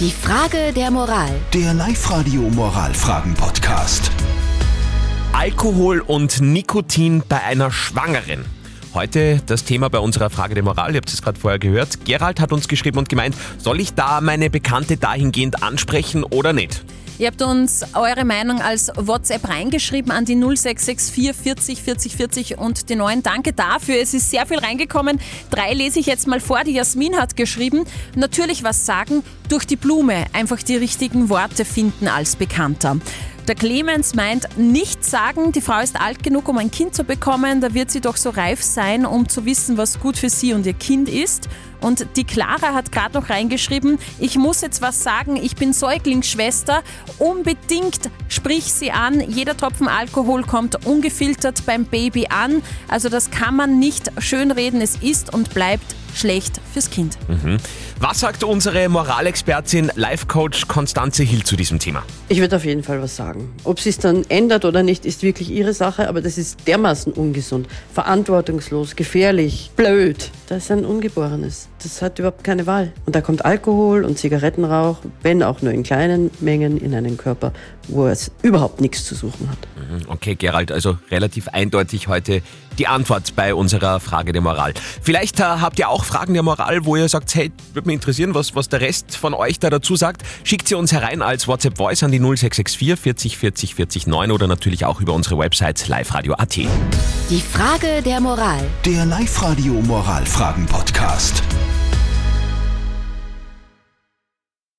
Die Frage der Moral. Der Live-Radio Moralfragen-Podcast. Alkohol und Nikotin bei einer Schwangeren. Heute das Thema bei unserer Frage der Moral. Ihr habt es gerade vorher gehört. Gerald hat uns geschrieben und gemeint, soll ich da meine Bekannte dahingehend ansprechen oder nicht? Ihr habt uns eure Meinung als WhatsApp reingeschrieben an die 0664 40 40 40 und die neuen. Danke dafür. Es ist sehr viel reingekommen. Drei lese ich jetzt mal vor. Die Jasmin hat geschrieben, natürlich was sagen, durch die Blume einfach die richtigen Worte finden als Bekannter. Der Clemens meint, nichts sagen, die Frau ist alt genug, um ein Kind zu bekommen, da wird sie doch so reif sein, um zu wissen, was gut für sie und ihr Kind ist. Und die Clara hat gerade noch reingeschrieben, ich muss jetzt was sagen, ich bin Säuglingsschwester, unbedingt sprich sie an, jeder Tropfen Alkohol kommt ungefiltert beim Baby an, also das kann man nicht schönreden, es ist und bleibt schlecht fürs Kind. Was sagt unsere Moralexpertin, Life-Coach Konstanze Hill zu diesem Thema? Ich würde auf jeden Fall was sagen. Ob sie es dann ändert oder nicht, ist wirklich ihre Sache, aber das ist dermaßen ungesund, verantwortungslos, gefährlich, blöd. Das ist ein Ungeborenes. Das hat überhaupt keine Wahl. Und da kommt Alkohol und Zigarettenrauch, wenn auch nur in kleinen Mengen, in einen Körper, wo es überhaupt nichts zu suchen hat. Okay, Gerald, also relativ eindeutig heute die Antwort bei unserer Frage der Moral. Vielleicht äh, habt ihr auch Fragen der Moral, wo ihr sagt, hey, würde mich interessieren, was, was der Rest von euch da dazu sagt. Schickt sie uns herein als WhatsApp Voice an die 0664 40 40 40 9 oder natürlich auch über unsere Website liveradio.at. Die Frage der Moral. Der Live-Radio Moralfragen-Podcast.